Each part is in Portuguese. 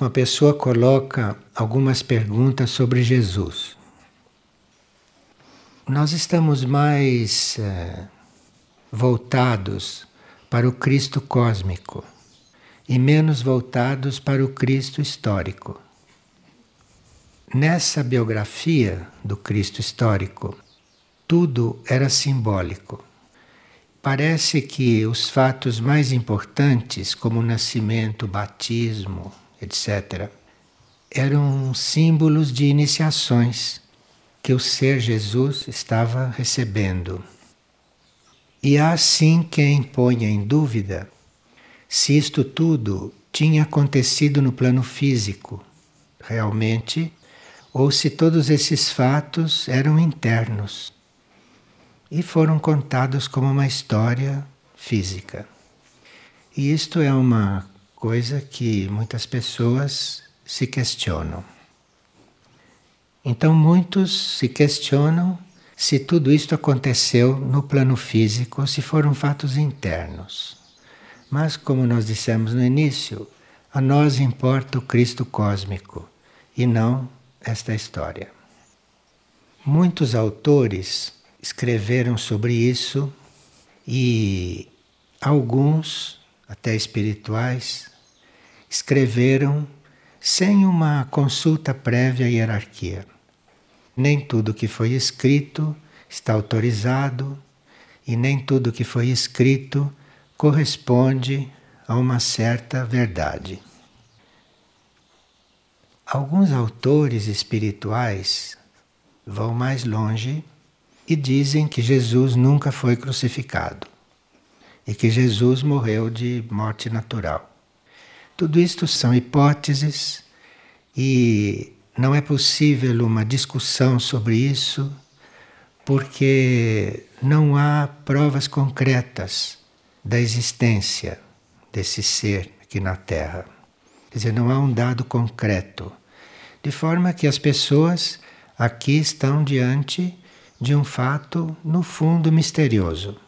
uma pessoa coloca algumas perguntas sobre Jesus. Nós estamos mais é, voltados para o Cristo cósmico e menos voltados para o Cristo histórico. Nessa biografia do Cristo histórico, tudo era simbólico. Parece que os fatos mais importantes, como o nascimento, o batismo, etc., eram símbolos de iniciações que o ser Jesus estava recebendo. E há sim quem ponha em dúvida se isto tudo tinha acontecido no plano físico, realmente, ou se todos esses fatos eram internos e foram contados como uma história física. E isto é uma coisa que muitas pessoas se questionam. Então, muitos se questionam se tudo isto aconteceu no plano físico se foram fatos internos. Mas, como nós dissemos no início, a nós importa o Cristo cósmico e não esta história. Muitos autores escreveram sobre isso e alguns, até espirituais, escreveram sem uma consulta prévia à hierarquia. Nem tudo que foi escrito está autorizado e nem tudo que foi escrito corresponde a uma certa verdade. Alguns autores espirituais vão mais longe e dizem que Jesus nunca foi crucificado e que Jesus morreu de morte natural. Tudo isto são hipóteses e não é possível uma discussão sobre isso porque não há provas concretas da existência desse ser aqui na Terra. Quer dizer, não há um dado concreto. De forma que as pessoas aqui estão diante de um fato, no fundo, misterioso.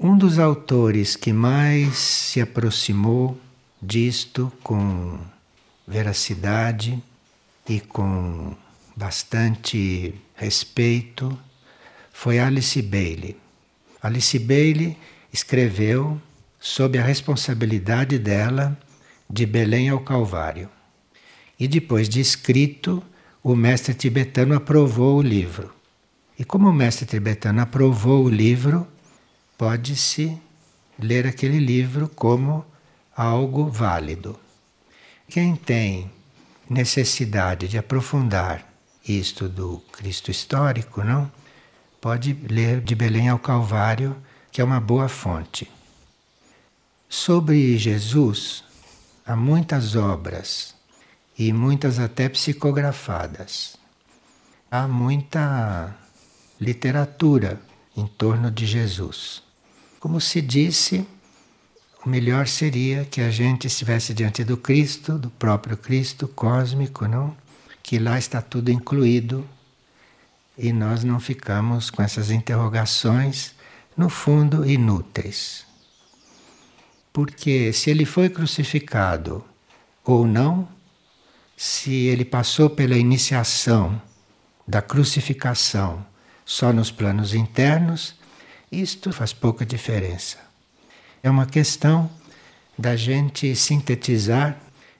Um dos autores que mais se aproximou disto com veracidade e com bastante respeito foi Alice Bailey. Alice Bailey escreveu sob a responsabilidade dela de Belém ao Calvário. E depois de escrito, o mestre tibetano aprovou o livro. E como o mestre tibetano aprovou o livro, pode-se ler aquele livro como algo válido. Quem tem necessidade de aprofundar isto do Cristo histórico, não? Pode ler de Belém ao Calvário, que é uma boa fonte. Sobre Jesus, há muitas obras e muitas até psicografadas. Há muita literatura em torno de Jesus. Como se disse, o melhor seria que a gente estivesse diante do Cristo, do próprio Cristo cósmico, não? Que lá está tudo incluído e nós não ficamos com essas interrogações, no fundo, inúteis. Porque se ele foi crucificado ou não, se ele passou pela iniciação da crucificação só nos planos internos, isto faz pouca diferença. É uma questão da gente sintetizar,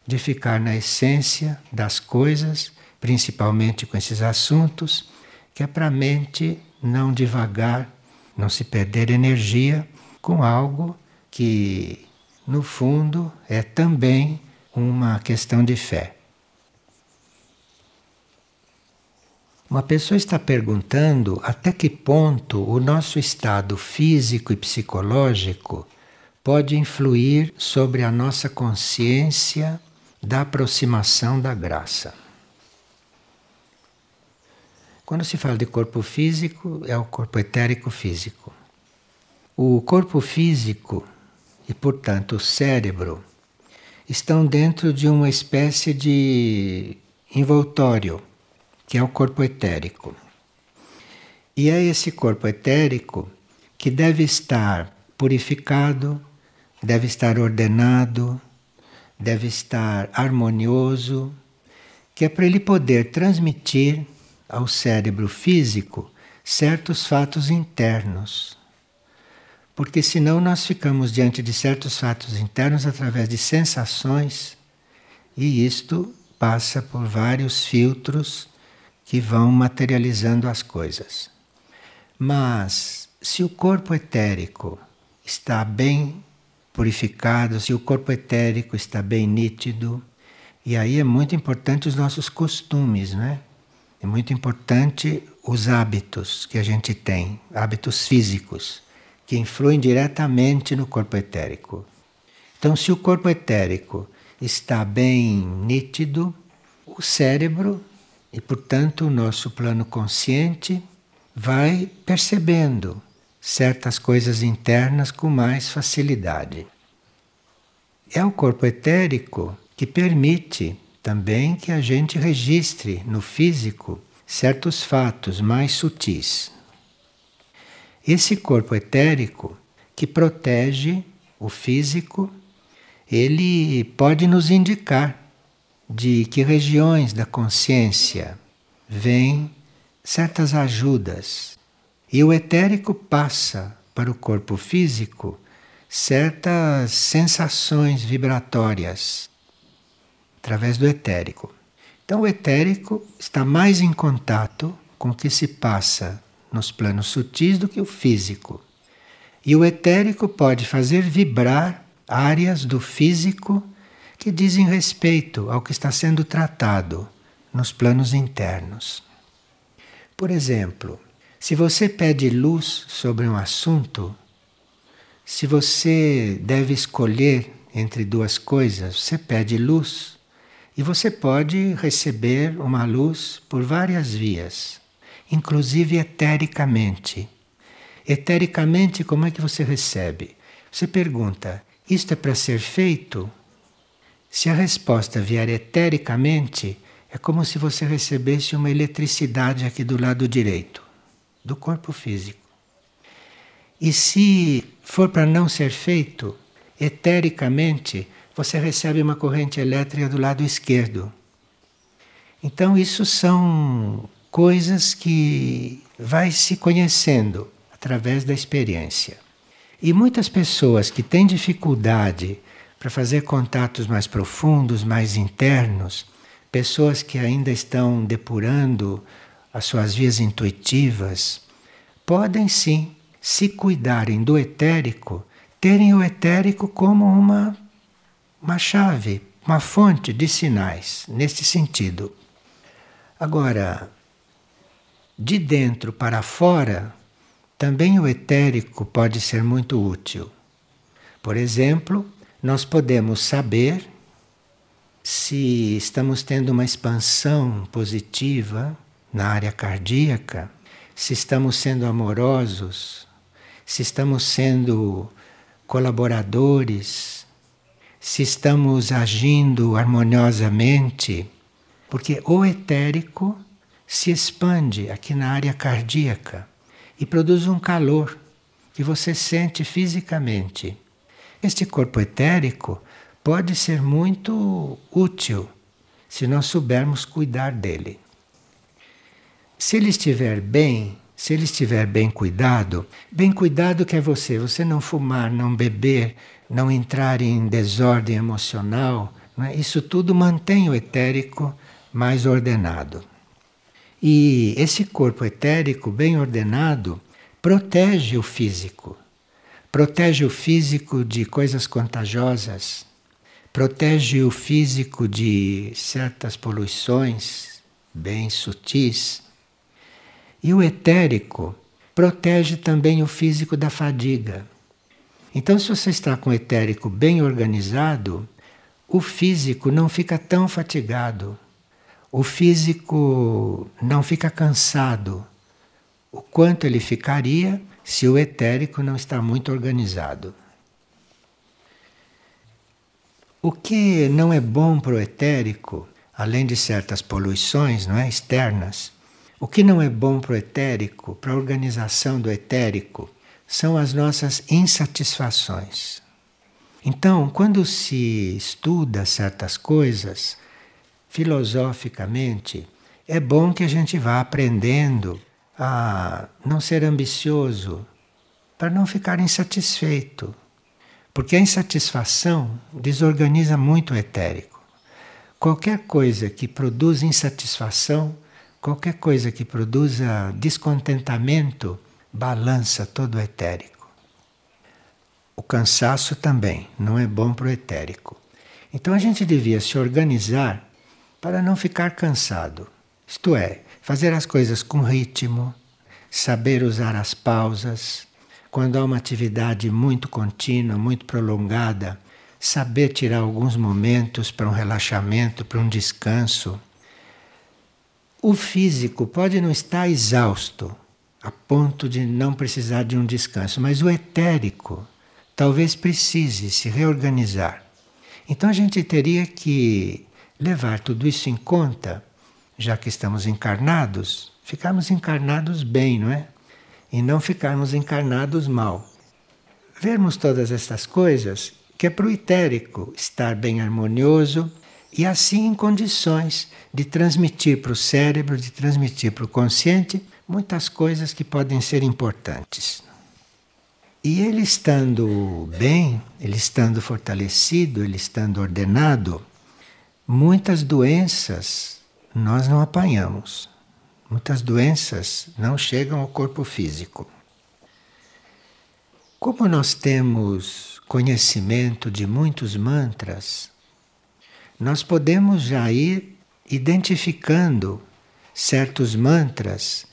de ficar na essência das coisas, principalmente com esses assuntos, que é para a mente não devagar, não se perder energia com algo que, no fundo, é também uma questão de fé. Uma pessoa está perguntando até que ponto o nosso estado físico e psicológico pode influir sobre a nossa consciência da aproximação da graça. Quando se fala de corpo físico, é o corpo etérico físico. O corpo físico e, portanto, o cérebro estão dentro de uma espécie de envoltório que é o corpo etérico. E é esse corpo etérico que deve estar purificado, deve estar ordenado, deve estar harmonioso, que é para ele poder transmitir ao cérebro físico certos fatos internos. Porque senão nós ficamos diante de certos fatos internos através de sensações, e isto passa por vários filtros que vão materializando as coisas. Mas se o corpo etérico está bem purificado, se o corpo etérico está bem nítido, e aí é muito importante os nossos costumes, né? É muito importante os hábitos que a gente tem, hábitos físicos, que influem diretamente no corpo etérico. Então, se o corpo etérico está bem nítido, o cérebro e, portanto, o nosso plano consciente vai percebendo certas coisas internas com mais facilidade. É o corpo etérico que permite também que a gente registre no físico certos fatos mais sutis. Esse corpo etérico que protege o físico, ele pode nos indicar de que regiões da consciência vêm certas ajudas. E o etérico passa para o corpo físico certas sensações vibratórias através do etérico. Então, o etérico está mais em contato com o que se passa nos planos sutis do que o físico. E o etérico pode fazer vibrar áreas do físico que dizem respeito ao que está sendo tratado nos planos internos. Por exemplo, se você pede luz sobre um assunto, se você deve escolher entre duas coisas, você pede luz e você pode receber uma luz por várias vias, inclusive etericamente. Etericamente, como é que você recebe? Você pergunta: isto é para ser feito? Se a resposta vier etericamente, é como se você recebesse uma eletricidade aqui do lado direito, do corpo físico. E se for para não ser feito, etericamente, você recebe uma corrente elétrica do lado esquerdo. Então, isso são coisas que vai se conhecendo através da experiência. E muitas pessoas que têm dificuldade para fazer contatos mais profundos, mais internos, pessoas que ainda estão depurando as suas vias intuitivas, podem sim, se cuidarem do etérico, terem o etérico como uma, uma chave, uma fonte de sinais, nesse sentido. Agora, de dentro para fora, também o etérico pode ser muito útil. Por exemplo, nós podemos saber se estamos tendo uma expansão positiva na área cardíaca, se estamos sendo amorosos, se estamos sendo colaboradores, se estamos agindo harmoniosamente, porque o etérico se expande aqui na área cardíaca e produz um calor que você sente fisicamente. Este corpo etérico pode ser muito útil se nós soubermos cuidar dele. Se ele estiver bem, se ele estiver bem cuidado, bem cuidado que é você, você não fumar, não beber, não entrar em desordem emocional, é? isso tudo mantém o etérico mais ordenado. E esse corpo etérico bem ordenado protege o físico protege o físico de coisas contagiosas, protege o físico de certas poluições bem sutis. E o etérico protege também o físico da fadiga. Então, se você está com o etérico bem organizado, o físico não fica tão fatigado, o físico não fica cansado, o quanto ele ficaria se o etérico não está muito organizado. O que não é bom para o etérico, além de certas poluições não é, externas, o que não é bom para o etérico, para a organização do etérico, são as nossas insatisfações. Então, quando se estuda certas coisas, filosoficamente, é bom que a gente vá aprendendo a não ser ambicioso, para não ficar insatisfeito. Porque a insatisfação desorganiza muito o etérico. Qualquer coisa que produza insatisfação, qualquer coisa que produza descontentamento, balança todo o etérico. O cansaço também não é bom para o etérico. Então a gente devia se organizar para não ficar cansado. Isto é, fazer as coisas com ritmo, saber usar as pausas. Quando há uma atividade muito contínua, muito prolongada, saber tirar alguns momentos para um relaxamento, para um descanso. O físico pode não estar exausto, a ponto de não precisar de um descanso, mas o etérico talvez precise se reorganizar. Então a gente teria que levar tudo isso em conta, já que estamos encarnados, ficarmos encarnados bem, não é? E não ficarmos encarnados mal. Vermos todas essas coisas que é para o etérico estar bem harmonioso e assim em condições de transmitir para o cérebro, de transmitir para o consciente muitas coisas que podem ser importantes. E ele estando bem, ele estando fortalecido, ele estando ordenado, muitas doenças nós não apanhamos. Muitas doenças não chegam ao corpo físico. Como nós temos conhecimento de muitos mantras, nós podemos já ir identificando certos mantras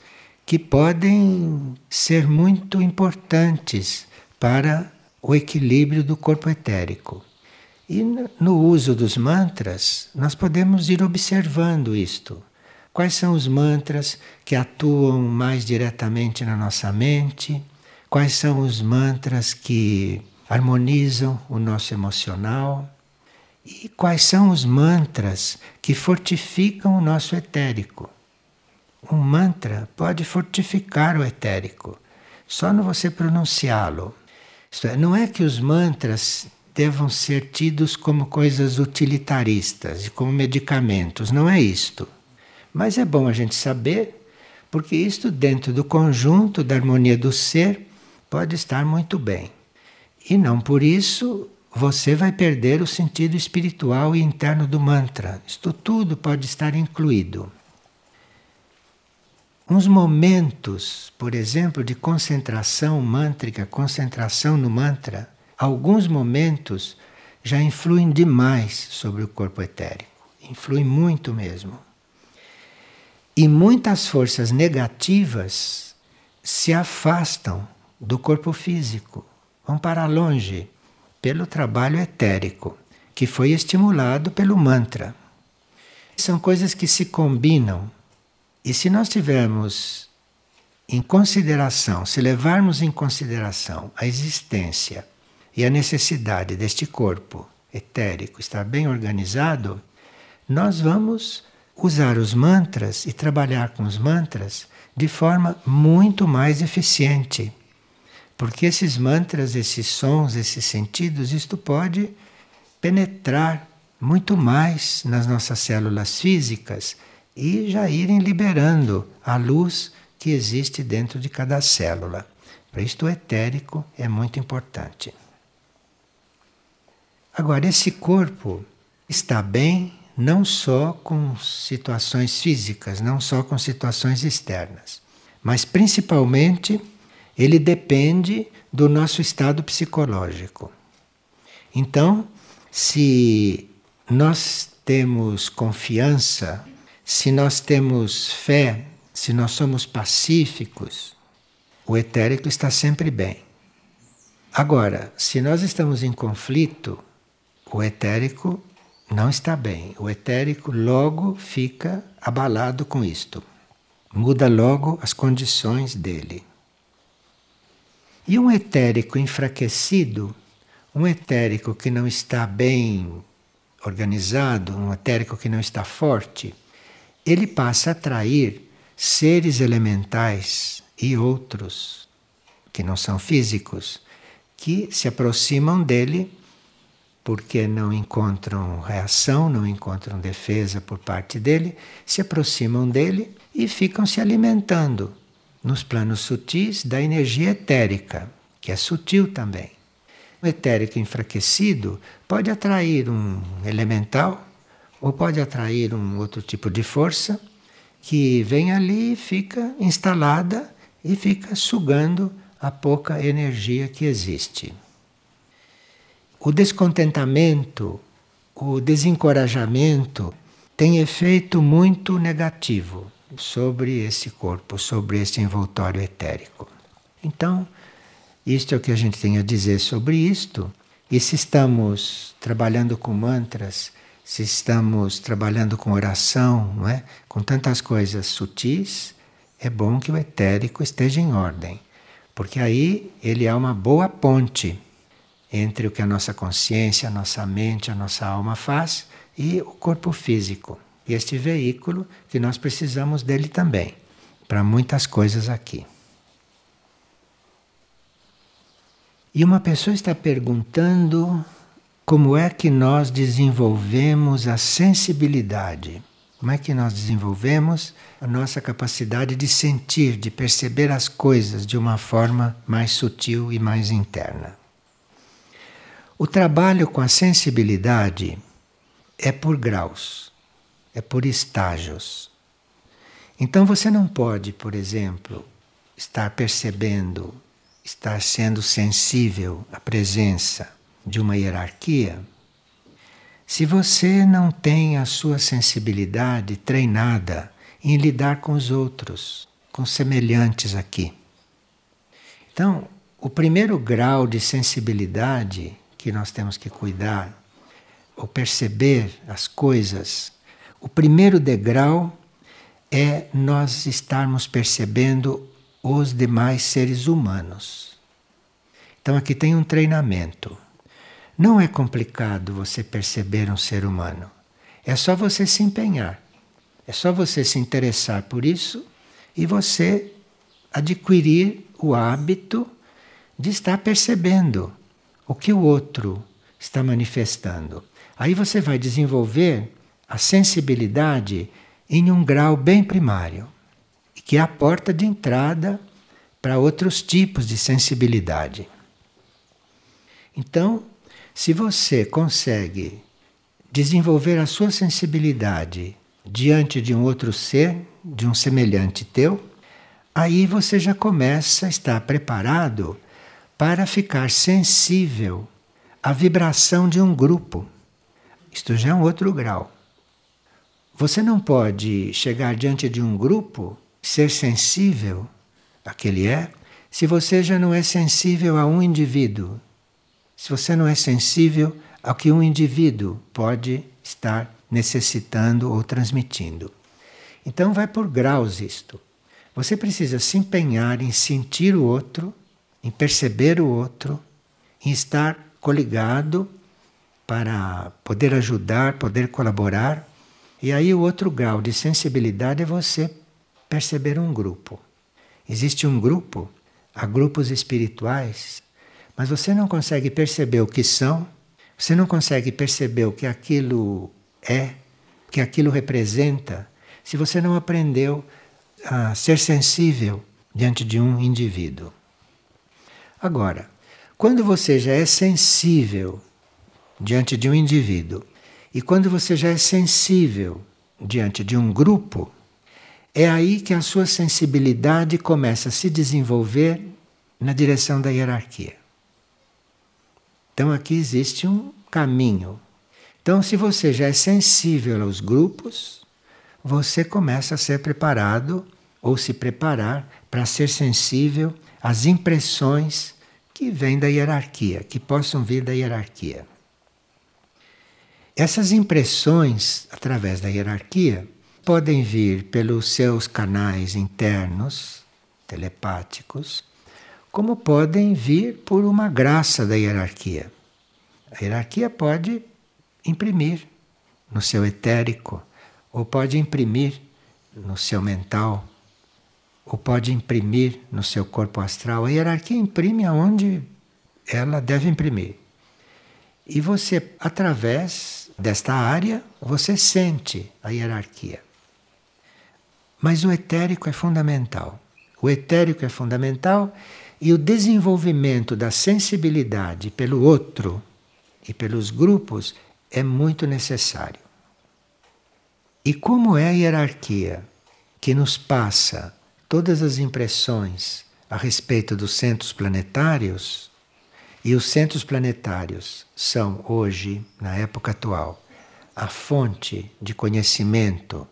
que podem ser muito importantes para o equilíbrio do corpo etérico. E no uso dos mantras, nós podemos ir observando isto. Quais são os mantras que atuam mais diretamente na nossa mente? Quais são os mantras que harmonizam o nosso emocional? E quais são os mantras que fortificam o nosso etérico? Um mantra pode fortificar o etérico, só no você pronunciá-lo. Isto é, não é que os mantras devam ser tidos como coisas utilitaristas e como medicamentos, não é isto. Mas é bom a gente saber, porque isto dentro do conjunto da harmonia do ser pode estar muito bem. E não por isso você vai perder o sentido espiritual e interno do mantra. Isto tudo pode estar incluído uns momentos, por exemplo, de concentração mântrica, concentração no mantra, alguns momentos já influem demais sobre o corpo etérico. Influem muito mesmo. E muitas forças negativas se afastam do corpo físico, vão para longe pelo trabalho etérico, que foi estimulado pelo mantra. São coisas que se combinam e se nós tivermos em consideração, se levarmos em consideração a existência e a necessidade deste corpo etérico estar bem organizado, nós vamos usar os mantras e trabalhar com os mantras de forma muito mais eficiente. Porque esses mantras, esses sons, esses sentidos, isto pode penetrar muito mais nas nossas células físicas e já irem liberando a luz que existe dentro de cada célula. Para isto, o etérico é muito importante. Agora, esse corpo está bem não só com situações físicas, não só com situações externas, mas principalmente ele depende do nosso estado psicológico. Então, se nós temos confiança se nós temos fé, se nós somos pacíficos, o etérico está sempre bem. Agora, se nós estamos em conflito, o etérico não está bem. O etérico logo fica abalado com isto. Muda logo as condições dele. E um etérico enfraquecido, um etérico que não está bem organizado, um etérico que não está forte, ele passa a atrair seres elementais e outros que não são físicos, que se aproximam dele porque não encontram reação, não encontram defesa por parte dele, se aproximam dele e ficam se alimentando nos planos sutis da energia etérica, que é sutil também. O etérico enfraquecido pode atrair um elemental ou pode atrair um outro tipo de força que vem ali e fica instalada e fica sugando a pouca energia que existe. O descontentamento, o desencorajamento tem efeito muito negativo sobre esse corpo, sobre esse envoltório etérico. Então, isto é o que a gente tem a dizer sobre isto. E se estamos trabalhando com mantras, se estamos trabalhando com oração, não é? com tantas coisas sutis, é bom que o etérico esteja em ordem, porque aí ele é uma boa ponte entre o que a nossa consciência, a nossa mente, a nossa alma faz e o corpo físico. E este veículo que nós precisamos dele também, para muitas coisas aqui. E uma pessoa está perguntando como é que nós desenvolvemos a sensibilidade. Como é que nós desenvolvemos a nossa capacidade de sentir, de perceber as coisas de uma forma mais sutil e mais interna? O trabalho com a sensibilidade é por graus, é por estágios. Então você não pode, por exemplo, estar percebendo, estar sendo sensível à presença de uma hierarquia se você não tem a sua sensibilidade treinada em lidar com os outros, com semelhantes aqui. Então, o primeiro grau de sensibilidade que nós temos que cuidar, ou perceber as coisas, o primeiro degrau é nós estarmos percebendo os demais seres humanos. Então aqui tem um treinamento. Não é complicado você perceber um ser humano. É só você se empenhar. É só você se interessar por isso e você adquirir o hábito de estar percebendo o que o outro está manifestando. Aí você vai desenvolver a sensibilidade em um grau bem primário, que é a porta de entrada para outros tipos de sensibilidade. Então, se você consegue desenvolver a sua sensibilidade diante de um outro ser, de um semelhante teu, aí você já começa a estar preparado para ficar sensível à vibração de um grupo. Isto já é um outro grau. Você não pode chegar diante de um grupo, ser sensível a que ele é, se você já não é sensível a um indivíduo. Se você não é sensível ao que um indivíduo pode estar necessitando ou transmitindo. Então vai por graus isto. Você precisa se empenhar em sentir o outro em perceber o outro, em estar coligado para poder ajudar, poder colaborar. E aí o outro grau de sensibilidade é você perceber um grupo. Existe um grupo, há grupos espirituais, mas você não consegue perceber o que são, você não consegue perceber o que aquilo é, o que aquilo representa, se você não aprendeu a ser sensível diante de um indivíduo. Agora, quando você já é sensível diante de um indivíduo e quando você já é sensível diante de um grupo, é aí que a sua sensibilidade começa a se desenvolver na direção da hierarquia. Então aqui existe um caminho. Então, se você já é sensível aos grupos, você começa a ser preparado ou se preparar para ser sensível às impressões que vêm da hierarquia, que possam vir da hierarquia. Essas impressões, através da hierarquia, podem vir pelos seus canais internos, telepáticos, como podem vir por uma graça da hierarquia. A hierarquia pode imprimir no seu etérico, ou pode imprimir no seu mental, ou pode imprimir no seu corpo astral. A hierarquia imprime aonde ela deve imprimir. E você, através desta área, você sente a hierarquia. Mas o etérico é fundamental. O etérico é fundamental e o desenvolvimento da sensibilidade pelo outro e pelos grupos é muito necessário. E como é a hierarquia que nos passa todas as impressões a respeito dos centros planetários, e os centros planetários são hoje, na época atual, a fonte de conhecimento,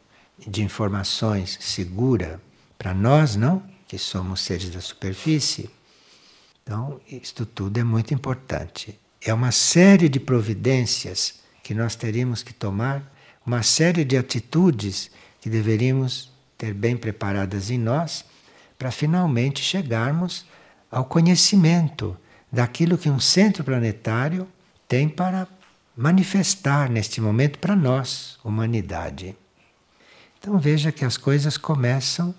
de informações segura para nós, não? Que somos seres da superfície. Então, isto tudo é muito importante. É uma série de providências que nós teríamos que tomar uma série de atitudes que deveríamos ter bem preparadas em nós para finalmente chegarmos ao conhecimento daquilo que um centro planetário tem para manifestar neste momento para nós, humanidade. Então veja que as coisas começam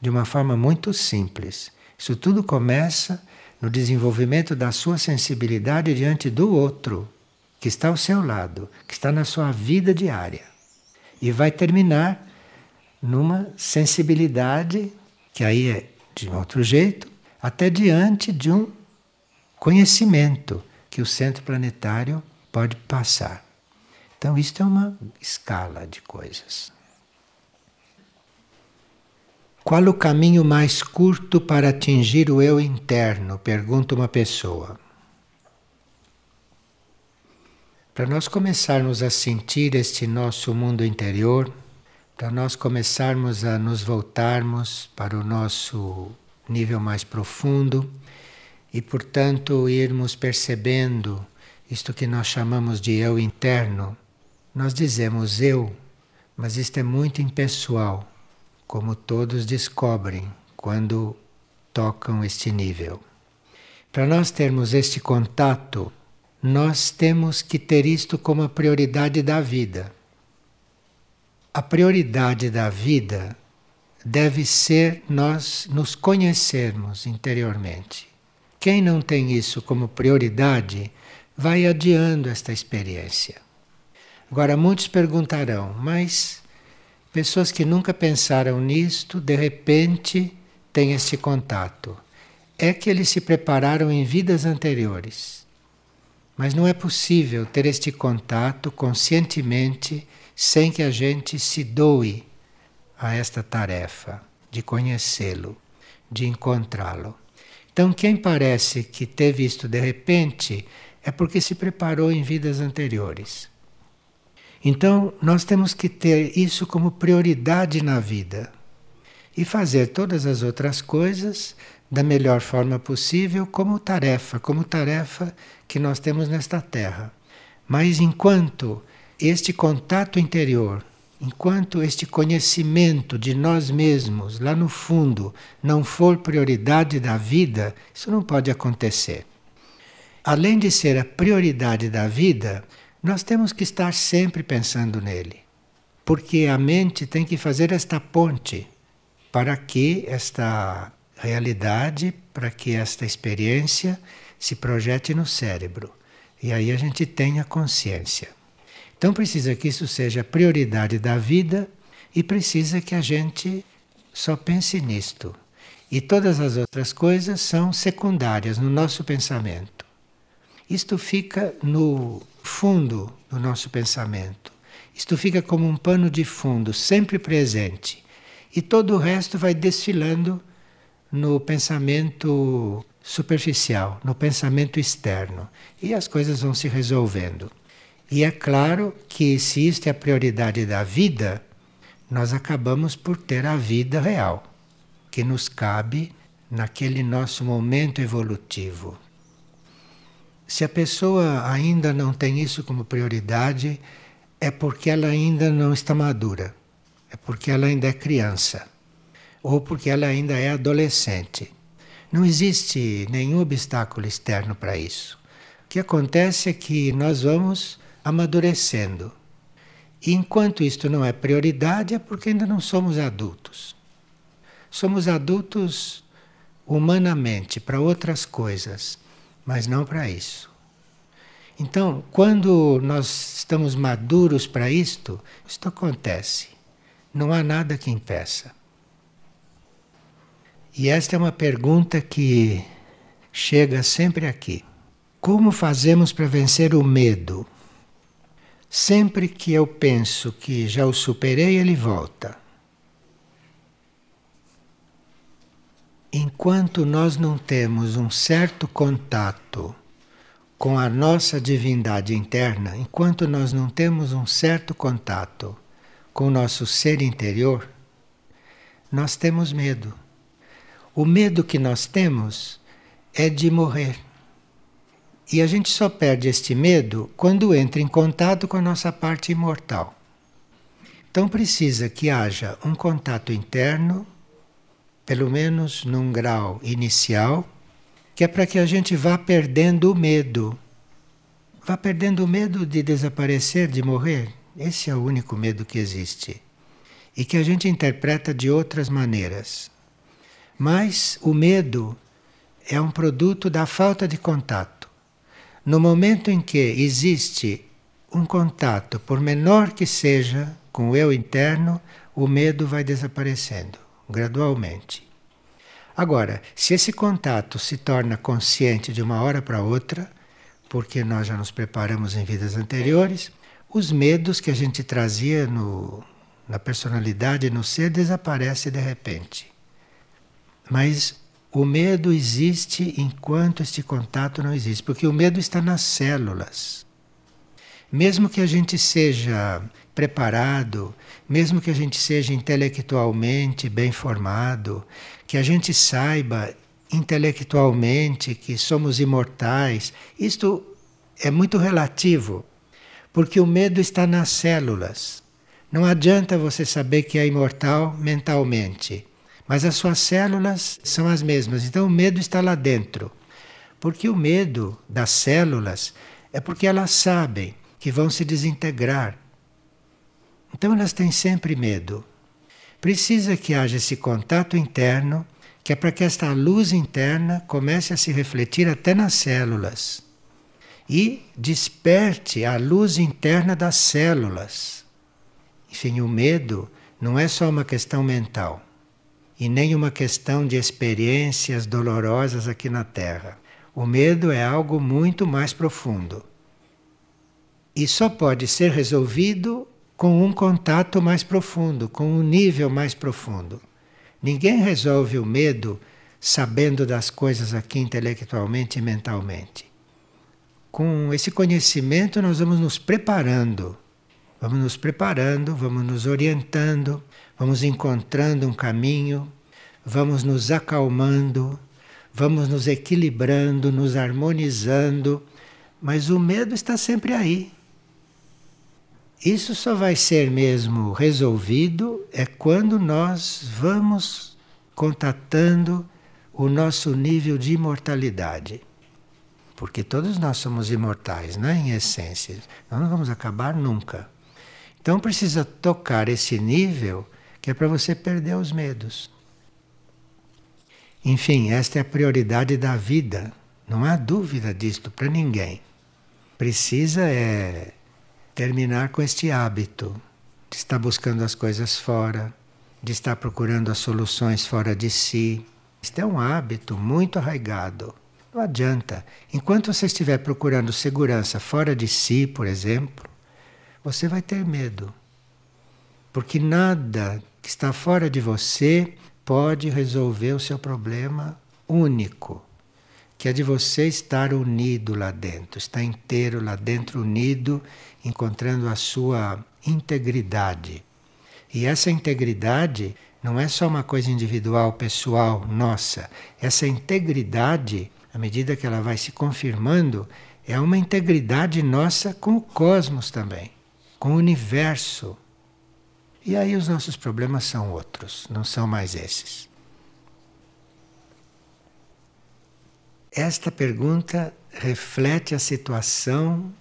de uma forma muito simples. Isso tudo começa no desenvolvimento da sua sensibilidade diante do outro que está ao seu lado, que está na sua vida diária. E vai terminar numa sensibilidade, que aí é de um outro jeito, até diante de um conhecimento que o centro planetário pode passar. Então, isto é uma escala de coisas. Qual o caminho mais curto para atingir o eu interno? Pergunta uma pessoa. Para nós começarmos a sentir este nosso mundo interior, para nós começarmos a nos voltarmos para o nosso nível mais profundo e, portanto, irmos percebendo isto que nós chamamos de eu interno. Nós dizemos eu, mas isto é muito impessoal, como todos descobrem quando tocam este nível. Para nós termos este contato nós temos que ter isto como a prioridade da vida. A prioridade da vida deve ser nós nos conhecermos interiormente. Quem não tem isso como prioridade vai adiando esta experiência. Agora, muitos perguntarão, mas pessoas que nunca pensaram nisto, de repente têm este contato. É que eles se prepararam em vidas anteriores. Mas não é possível ter este contato conscientemente sem que a gente se doe a esta tarefa de conhecê-lo, de encontrá-lo. Então, quem parece que teve isto de repente é porque se preparou em vidas anteriores. Então, nós temos que ter isso como prioridade na vida e fazer todas as outras coisas da melhor forma possível como tarefa, como tarefa que nós temos nesta terra. Mas enquanto este contato interior, enquanto este conhecimento de nós mesmos lá no fundo não for prioridade da vida, isso não pode acontecer. Além de ser a prioridade da vida, nós temos que estar sempre pensando nele. Porque a mente tem que fazer esta ponte para que esta realidade para que esta experiência se projete no cérebro. E aí a gente tenha consciência. Então precisa que isso seja prioridade da vida e precisa que a gente só pense nisto. E todas as outras coisas são secundárias no nosso pensamento. Isto fica no fundo do nosso pensamento. Isto fica como um pano de fundo, sempre presente. E todo o resto vai desfilando no pensamento superficial, no pensamento externo. E as coisas vão se resolvendo. E é claro que se isto é a prioridade da vida, nós acabamos por ter a vida real, que nos cabe naquele nosso momento evolutivo. Se a pessoa ainda não tem isso como prioridade, é porque ela ainda não está madura, é porque ela ainda é criança ou porque ela ainda é adolescente. Não existe nenhum obstáculo externo para isso. O que acontece é que nós vamos amadurecendo. E enquanto isto não é prioridade, é porque ainda não somos adultos. Somos adultos humanamente para outras coisas, mas não para isso. Então, quando nós estamos maduros para isto, isto acontece. Não há nada que impeça. E esta é uma pergunta que chega sempre aqui. Como fazemos para vencer o medo? Sempre que eu penso que já o superei, ele volta. Enquanto nós não temos um certo contato com a nossa divindade interna, enquanto nós não temos um certo contato com o nosso ser interior, nós temos medo. O medo que nós temos é de morrer. E a gente só perde este medo quando entra em contato com a nossa parte imortal. Então precisa que haja um contato interno, pelo menos num grau inicial, que é para que a gente vá perdendo o medo. Vá perdendo o medo de desaparecer, de morrer. Esse é o único medo que existe. E que a gente interpreta de outras maneiras. Mas o medo é um produto da falta de contato. No momento em que existe um contato, por menor que seja, com o eu interno, o medo vai desaparecendo gradualmente. Agora, se esse contato se torna consciente de uma hora para outra, porque nós já nos preparamos em vidas anteriores, os medos que a gente trazia no, na personalidade, no ser, desaparecem de repente. Mas o medo existe enquanto este contato não existe, porque o medo está nas células. Mesmo que a gente seja preparado, mesmo que a gente seja intelectualmente bem formado, que a gente saiba intelectualmente que somos imortais, isto é muito relativo, porque o medo está nas células. Não adianta você saber que é imortal mentalmente. Mas as suas células são as mesmas, então o medo está lá dentro. Porque o medo das células é porque elas sabem que vão se desintegrar. Então elas têm sempre medo. Precisa que haja esse contato interno, que é para que esta luz interna comece a se refletir até nas células e desperte a luz interna das células. Enfim, o medo não é só uma questão mental e nem uma questão de experiências dolorosas aqui na Terra. O medo é algo muito mais profundo. E só pode ser resolvido com um contato mais profundo, com um nível mais profundo. Ninguém resolve o medo sabendo das coisas aqui intelectualmente e mentalmente. Com esse conhecimento, nós vamos nos preparando, vamos nos preparando, vamos nos orientando vamos encontrando um caminho, vamos nos acalmando, vamos nos equilibrando, nos harmonizando, mas o medo está sempre aí. Isso só vai ser mesmo resolvido é quando nós vamos contatando o nosso nível de imortalidade. Porque todos nós somos imortais, né, em essência. Nós não vamos acabar nunca. Então precisa tocar esse nível que é para você perder os medos. Enfim, esta é a prioridade da vida. Não há dúvida disto para ninguém. Precisa é terminar com este hábito de estar buscando as coisas fora, de estar procurando as soluções fora de si. Isto é um hábito muito arraigado. Não adianta. Enquanto você estiver procurando segurança fora de si, por exemplo, você vai ter medo. Porque nada que está fora de você pode resolver o seu problema único, que é de você estar unido lá dentro, estar inteiro lá dentro, unido, encontrando a sua integridade. E essa integridade não é só uma coisa individual, pessoal, nossa. Essa integridade, à medida que ela vai se confirmando, é uma integridade nossa com o cosmos também, com o universo. E aí os nossos problemas são outros, não são mais esses. Esta pergunta reflete a situação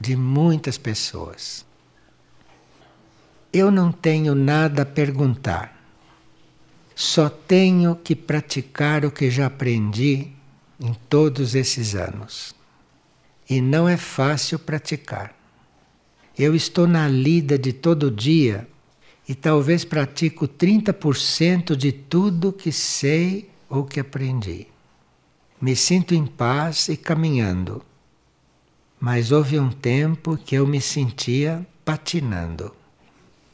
de muitas pessoas. Eu não tenho nada a perguntar, só tenho que praticar o que já aprendi em todos esses anos. e não é fácil praticar. Eu estou na lida de todo dia e talvez pratico 30% de tudo que sei ou que aprendi. Me sinto em paz e caminhando. Mas houve um tempo que eu me sentia patinando.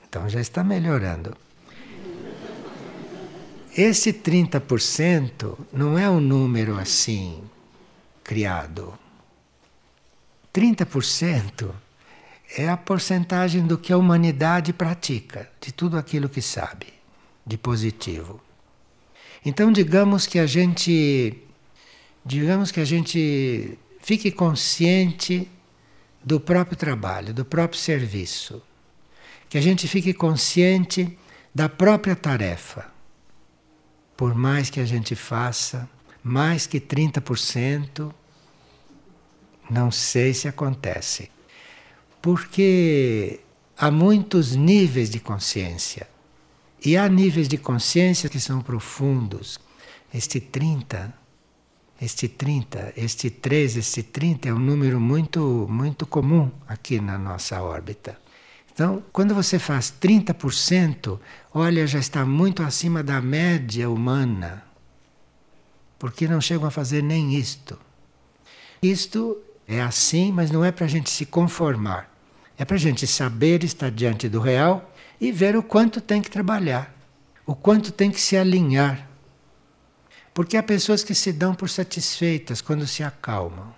Então já está melhorando. Esse 30% não é um número assim criado. 30% é a porcentagem do que a humanidade pratica, de tudo aquilo que sabe, de positivo. Então digamos que a gente digamos que a gente fique consciente do próprio trabalho, do próprio serviço. Que a gente fique consciente da própria tarefa. Por mais que a gente faça, mais que 30%, não sei se acontece. Porque há muitos níveis de consciência. E há níveis de consciência que são profundos. Este 30, este 30, este 3, este 30 é um número muito, muito comum aqui na nossa órbita. Então, quando você faz 30%, olha, já está muito acima da média humana. Porque não chegam a fazer nem isto. Isto é assim, mas não é para a gente se conformar. É para a gente saber estar diante do real e ver o quanto tem que trabalhar, o quanto tem que se alinhar. Porque há pessoas que se dão por satisfeitas quando se acalmam.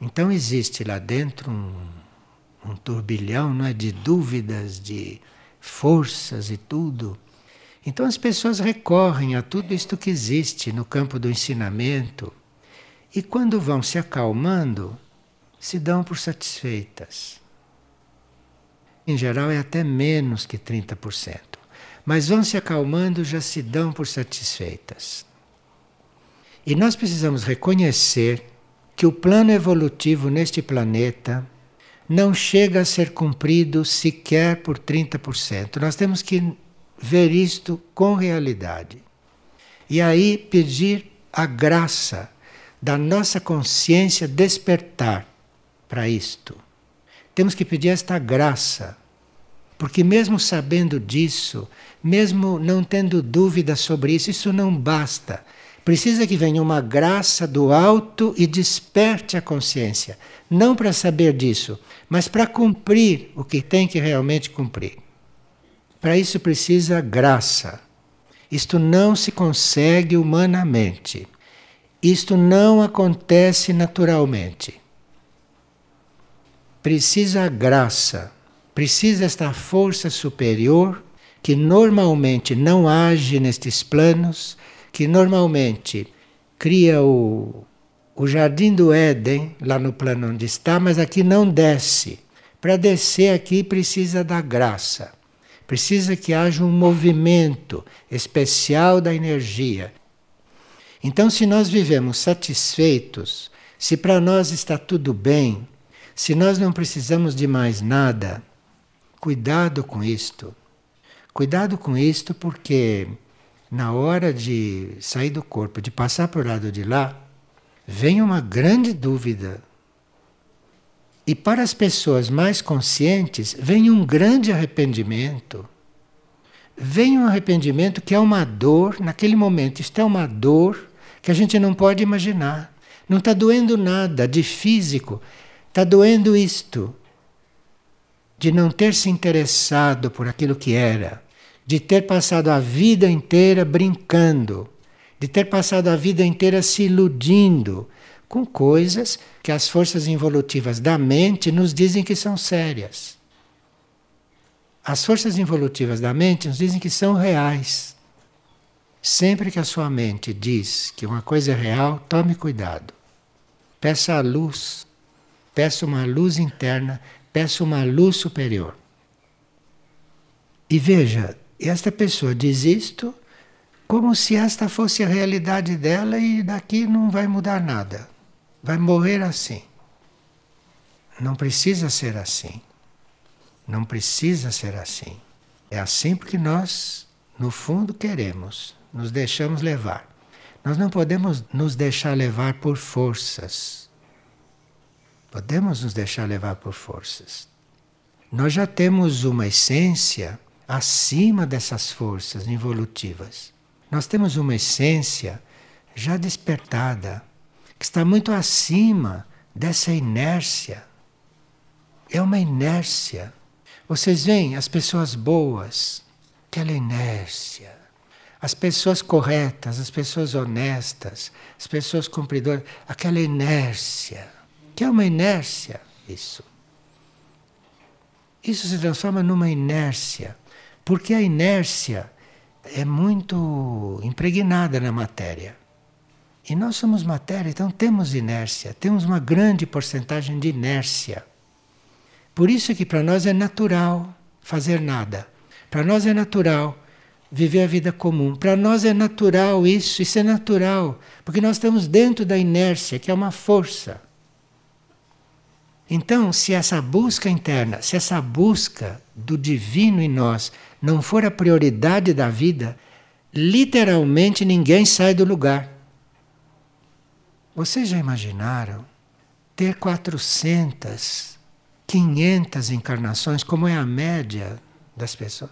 Então existe lá dentro um, um turbilhão não é, de dúvidas, de forças e tudo. Então as pessoas recorrem a tudo isto que existe no campo do ensinamento e quando vão se acalmando, se dão por satisfeitas. Em geral é até menos que 30%. Mas vão se acalmando, já se dão por satisfeitas. E nós precisamos reconhecer que o plano evolutivo neste planeta não chega a ser cumprido sequer por 30%. Nós temos que ver isto com realidade. E aí pedir a graça da nossa consciência despertar para isto. Temos que pedir esta graça, porque mesmo sabendo disso, mesmo não tendo dúvida sobre isso, isso não basta. Precisa que venha uma graça do alto e desperte a consciência, não para saber disso, mas para cumprir o que tem que realmente cumprir. Para isso precisa graça. Isto não se consegue humanamente. Isto não acontece naturalmente. Precisa a graça, precisa esta força superior que normalmente não age nestes planos, que normalmente cria o, o jardim do Éden lá no plano onde está, mas aqui não desce. Para descer aqui precisa da graça. Precisa que haja um movimento especial da energia então, se nós vivemos satisfeitos, se para nós está tudo bem, se nós não precisamos de mais nada, cuidado com isto. Cuidado com isto, porque na hora de sair do corpo, de passar o lado de lá, vem uma grande dúvida. E para as pessoas mais conscientes, vem um grande arrependimento. Vem um arrependimento que é uma dor, naquele momento, isto é uma dor que a gente não pode imaginar. Não está doendo nada de físico, está doendo isto. De não ter se interessado por aquilo que era, de ter passado a vida inteira brincando, de ter passado a vida inteira se iludindo com coisas que as forças involutivas da mente nos dizem que são sérias. As forças involutivas da mente nos dizem que são reais. Sempre que a sua mente diz que uma coisa é real, tome cuidado. Peça a luz, peça uma luz interna, peça uma luz superior. E veja, esta pessoa diz isto como se esta fosse a realidade dela e daqui não vai mudar nada. Vai morrer assim. Não precisa ser assim. Não precisa ser assim. É assim porque nós, no fundo, queremos nos deixamos levar. Nós não podemos nos deixar levar por forças. Podemos nos deixar levar por forças. Nós já temos uma essência acima dessas forças involutivas. Nós temos uma essência já despertada, que está muito acima dessa inércia. É uma inércia. Vocês veem as pessoas boas, aquela inércia. As pessoas corretas, as pessoas honestas, as pessoas cumpridoras, aquela inércia. Que é uma inércia, isso. Isso se transforma numa inércia, porque a inércia é muito impregnada na matéria. E nós somos matéria, então temos inércia, temos uma grande porcentagem de inércia. Por isso que para nós é natural fazer nada. Para nós é natural viver a vida comum. Para nós é natural isso, isso é natural, porque nós estamos dentro da inércia, que é uma força. Então, se essa busca interna, se essa busca do divino em nós não for a prioridade da vida, literalmente ninguém sai do lugar. Vocês já imaginaram ter 400, 500 encarnações, como é a média das pessoas?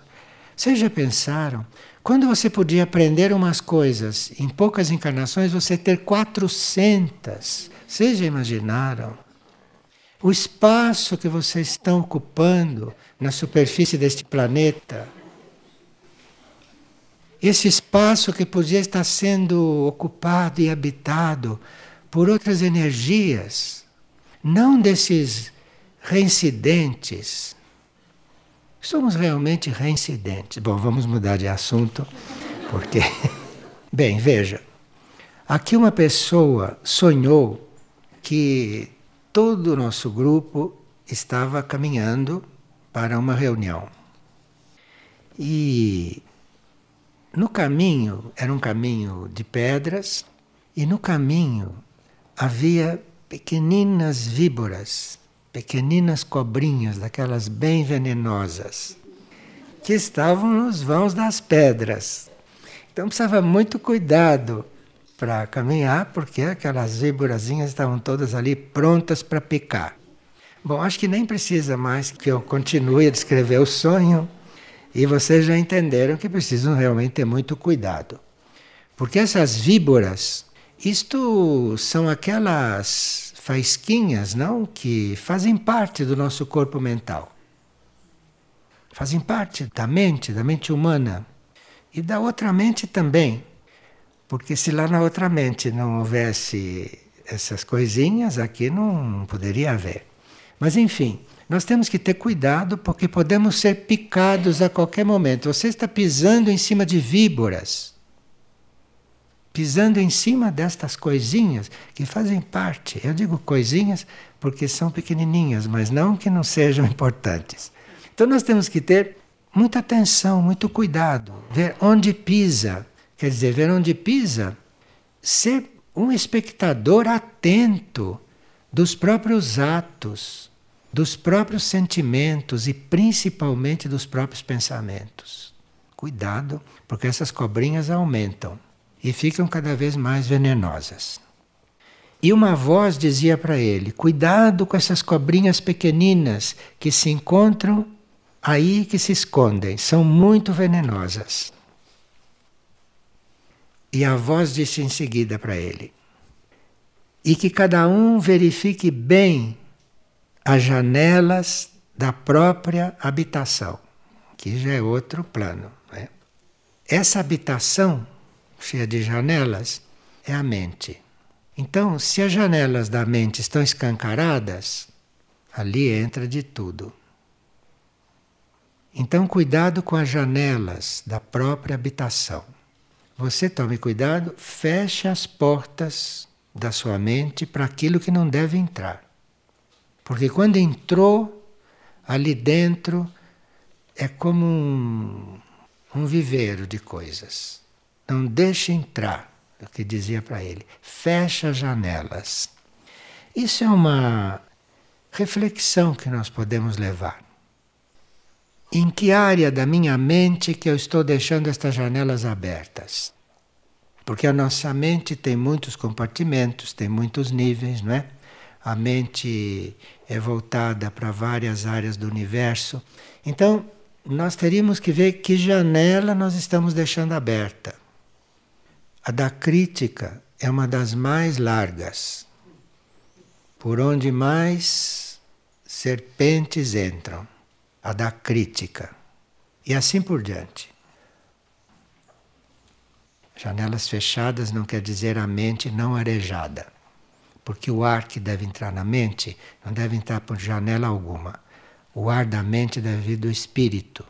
Vocês já pensaram? Quando você podia aprender umas coisas em poucas encarnações, você ter 400. Vocês já imaginaram? O espaço que vocês estão ocupando na superfície deste planeta esse espaço que podia estar sendo ocupado e habitado por outras energias, não desses reincidentes. Somos realmente reincidentes. Bom, vamos mudar de assunto, porque. Bem, veja. Aqui uma pessoa sonhou que todo o nosso grupo estava caminhando para uma reunião. E no caminho, era um caminho de pedras, e no caminho havia pequeninas víboras, pequeninas cobrinhas, daquelas bem venenosas, que estavam nos vãos das pedras. Então precisava muito cuidado para caminhar, porque aquelas víborazinhas estavam todas ali prontas para picar. Bom, acho que nem precisa mais que eu continue a descrever o sonho, e vocês já entenderam que precisam realmente ter muito cuidado. Porque essas víboras, isto são aquelas faisquinhas, não, que fazem parte do nosso corpo mental. Fazem parte da mente, da mente humana e da outra mente também. Porque se lá na outra mente não houvesse essas coisinhas, aqui não poderia haver. Mas enfim, nós temos que ter cuidado porque podemos ser picados a qualquer momento. Você está pisando em cima de víboras. Pisando em cima destas coisinhas que fazem parte. Eu digo coisinhas porque são pequenininhas, mas não que não sejam importantes. Então nós temos que ter muita atenção, muito cuidado, ver onde pisa. Quer dizer, ver onde pisa, ser um espectador atento dos próprios atos dos próprios sentimentos e principalmente dos próprios pensamentos. Cuidado, porque essas cobrinhas aumentam e ficam cada vez mais venenosas. E uma voz dizia para ele: Cuidado com essas cobrinhas pequeninas que se encontram aí que se escondem, são muito venenosas. E a voz disse em seguida para ele: E que cada um verifique bem as janelas da própria habitação, que já é outro plano. Né? Essa habitação, cheia de janelas, é a mente. Então, se as janelas da mente estão escancaradas, ali entra de tudo. Então, cuidado com as janelas da própria habitação. Você tome cuidado, feche as portas da sua mente para aquilo que não deve entrar. Porque quando entrou ali dentro, é como um, um viveiro de coisas. Não deixe entrar, é o que dizia para ele. Fecha as janelas. Isso é uma reflexão que nós podemos levar. Em que área da minha mente que eu estou deixando estas janelas abertas? Porque a nossa mente tem muitos compartimentos, tem muitos níveis, não é? a mente é voltada para várias áreas do universo. Então, nós teríamos que ver que janela nós estamos deixando aberta. A da crítica é uma das mais largas, por onde mais serpentes entram. A da crítica. E assim por diante. Janelas fechadas não quer dizer a mente não arejada, porque o ar que deve entrar na mente não deve entrar por janela alguma. O ar da mente deve vir do espírito,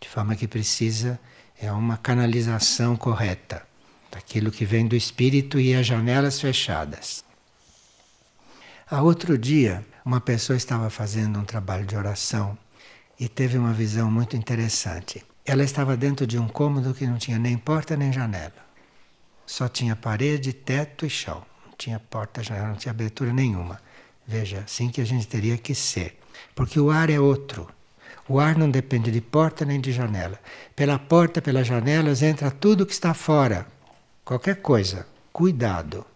de forma que precisa é uma canalização correta daquilo que vem do espírito e as janelas fechadas. Há outro dia, uma pessoa estava fazendo um trabalho de oração e teve uma visão muito interessante. Ela estava dentro de um cômodo que não tinha nem porta nem janela. Só tinha parede, teto e chão. Não tinha porta, janela, não tinha abertura nenhuma. Veja, assim que a gente teria que ser. Porque o ar é outro. O ar não depende de porta nem de janela. Pela porta, pelas janelas, entra tudo que está fora. Qualquer coisa. Cuidado.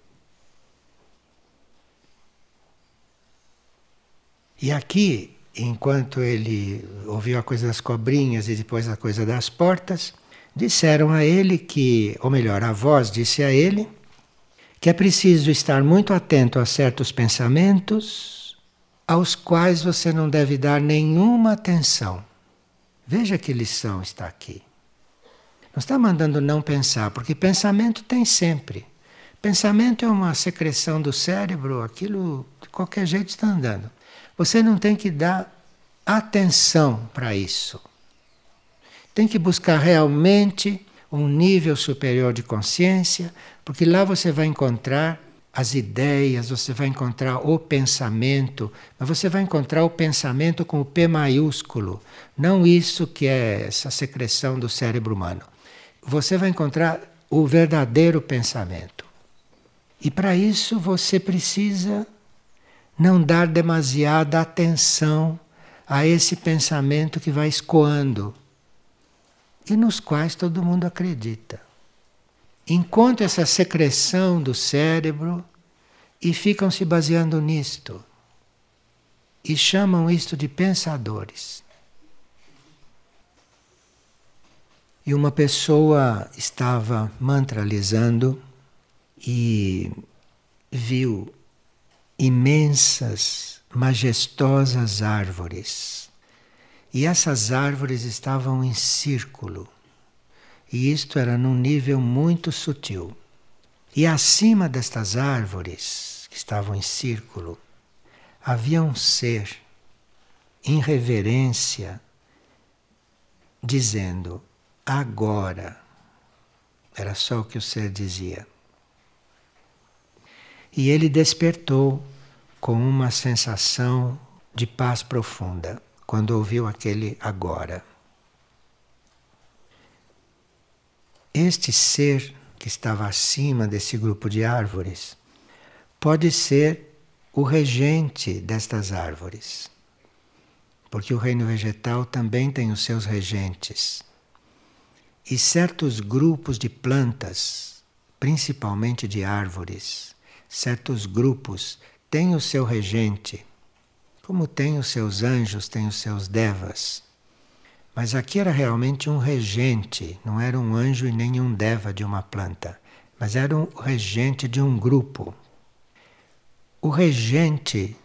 E aqui enquanto ele ouviu a coisa das cobrinhas e depois a coisa das portas, disseram a ele que, ou melhor, a voz disse a ele, que é preciso estar muito atento a certos pensamentos aos quais você não deve dar nenhuma atenção. Veja que lição está aqui. Não está mandando não pensar, porque pensamento tem sempre. Pensamento é uma secreção do cérebro, aquilo de qualquer jeito está andando. Você não tem que dar atenção para isso. Tem que buscar realmente um nível superior de consciência, porque lá você vai encontrar as ideias, você vai encontrar o pensamento, mas você vai encontrar o pensamento com o P maiúsculo, não isso que é essa secreção do cérebro humano. Você vai encontrar o verdadeiro pensamento. E para isso você precisa não dar demasiada atenção a esse pensamento que vai escoando e nos quais todo mundo acredita. Enquanto essa secreção do cérebro e ficam se baseando nisto e chamam isto de pensadores. E uma pessoa estava mantralizando e viu imensas, majestosas árvores. E essas árvores estavam em círculo. E isto era num nível muito sutil. E acima destas árvores, que estavam em círculo, havia um ser, em reverência, dizendo: agora. Era só o que o ser dizia. E ele despertou com uma sensação de paz profunda quando ouviu aquele agora. Este ser que estava acima desse grupo de árvores pode ser o regente destas árvores. Porque o reino vegetal também tem os seus regentes. E certos grupos de plantas, principalmente de árvores, certos grupos têm o seu regente, como tem os seus anjos, tem os seus devas. Mas aqui era realmente um regente, não era um anjo e nem um deva de uma planta, mas era um regente de um grupo. O regente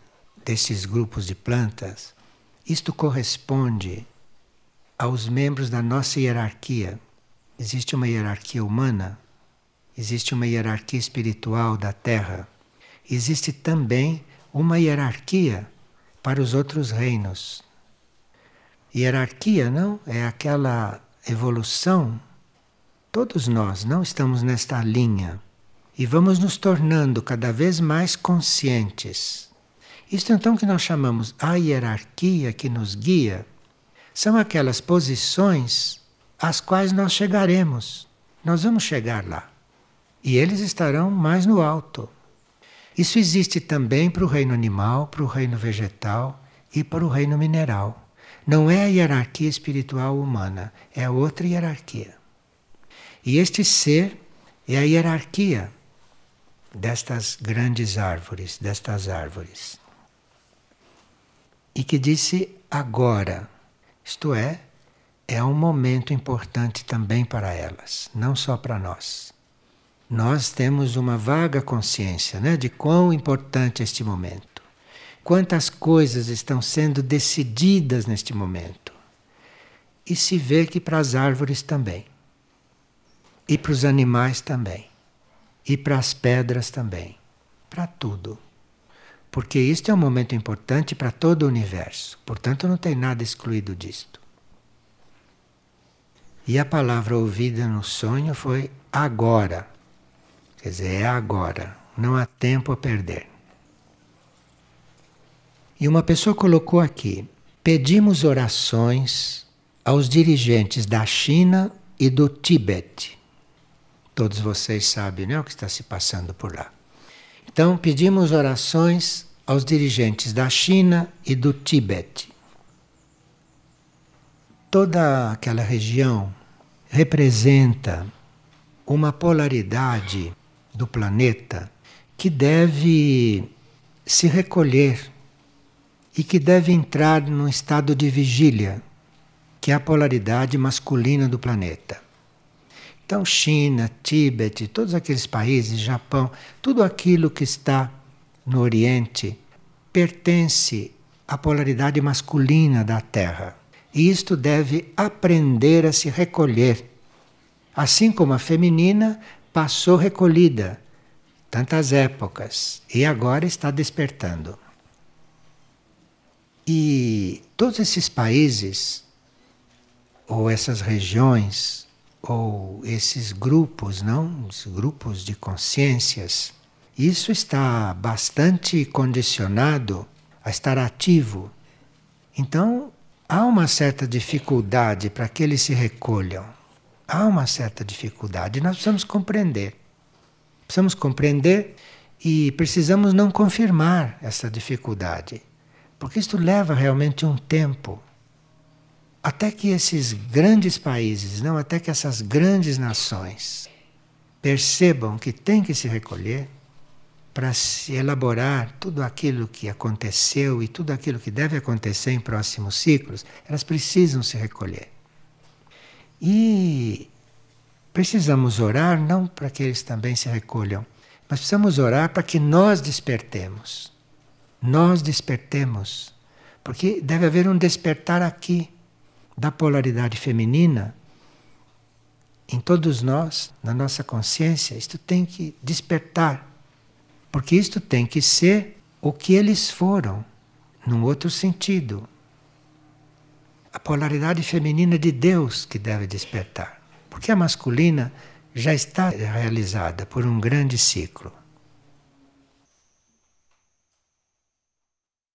desses grupos de plantas, isto corresponde aos membros da nossa hierarquia. Existe uma hierarquia humana existe uma hierarquia espiritual da Terra. Existe também uma hierarquia para os outros reinos. Hierarquia, não? É aquela evolução. Todos nós não estamos nesta linha e vamos nos tornando cada vez mais conscientes. Isto então que nós chamamos a hierarquia que nos guia são aquelas posições às quais nós chegaremos. Nós vamos chegar lá. E eles estarão mais no alto. Isso existe também para o reino animal, para o reino vegetal e para o reino mineral. Não é a hierarquia espiritual humana, é outra hierarquia. E este ser é a hierarquia destas grandes árvores, destas árvores. E que disse agora, isto é, é um momento importante também para elas, não só para nós. Nós temos uma vaga consciência né, de quão importante é este momento. Quantas coisas estão sendo decididas neste momento. E se vê que para as árvores também. E para os animais também. E para as pedras também. Para tudo. Porque isto é um momento importante para todo o universo. Portanto, não tem nada excluído disto. E a palavra ouvida no sonho foi agora. Quer dizer, é agora. Não há tempo a perder. E uma pessoa colocou aqui: pedimos orações aos dirigentes da China e do Tibete. Todos vocês sabem né, o que está se passando por lá. Então, pedimos orações aos dirigentes da China e do Tibete. Toda aquela região representa uma polaridade do planeta que deve se recolher e que deve entrar num estado de vigília, que é a polaridade masculina do planeta. Então, China, Tíbet, todos aqueles países, Japão, tudo aquilo que está no Oriente pertence à polaridade masculina da Terra. E isto deve aprender a se recolher. Assim como a feminina passou recolhida tantas épocas e agora está despertando. E todos esses países, ou essas regiões, ou esses grupos, não? Os grupos de consciências, isso está bastante condicionado a estar ativo. Então, há uma certa dificuldade para que eles se recolham. Há uma certa dificuldade, nós precisamos compreender. Precisamos compreender e precisamos não confirmar essa dificuldade, porque isto leva realmente um tempo até que esses grandes países, não até que essas grandes nações percebam que tem que se recolher para se elaborar tudo aquilo que aconteceu e tudo aquilo que deve acontecer em próximos ciclos, elas precisam se recolher. E precisamos orar não para que eles também se recolham, mas precisamos orar para que nós despertemos. Nós despertemos. Porque deve haver um despertar aqui da polaridade feminina em todos nós, na nossa consciência, isto tem que despertar. Porque isto tem que ser o que eles foram, num outro sentido. A polaridade feminina de Deus que deve despertar. Porque a masculina já está realizada por um grande ciclo.